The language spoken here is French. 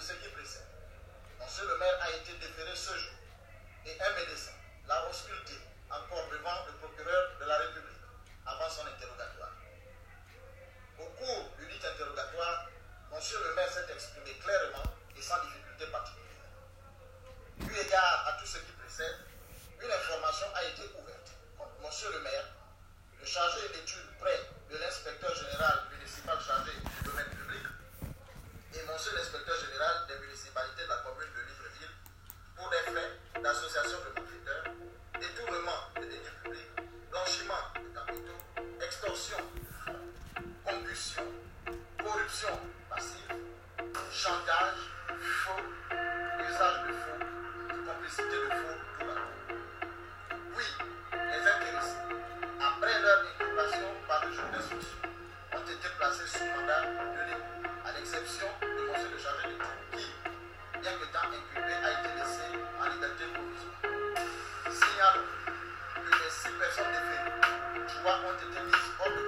ce qui précède. Monsieur le maire a été déféré ce jour et un médecin l'a ausculté encore devant le procureur de la République avant son interrogatoire. Au cours du dit interrogatoire, Monsieur le maire s'est exprimé clairement et sans difficulté particulière. Eu égard à tout ce qui précède, une information a été ouverte contre Monsieur le maire, le chargé d'études près monsieur l'inspecteur général des municipalités de la commune de Livreville pour des faits d'association. a été laissé en liberté provisoire. Signalons que les six personnes déférées, tu ont été mises hors de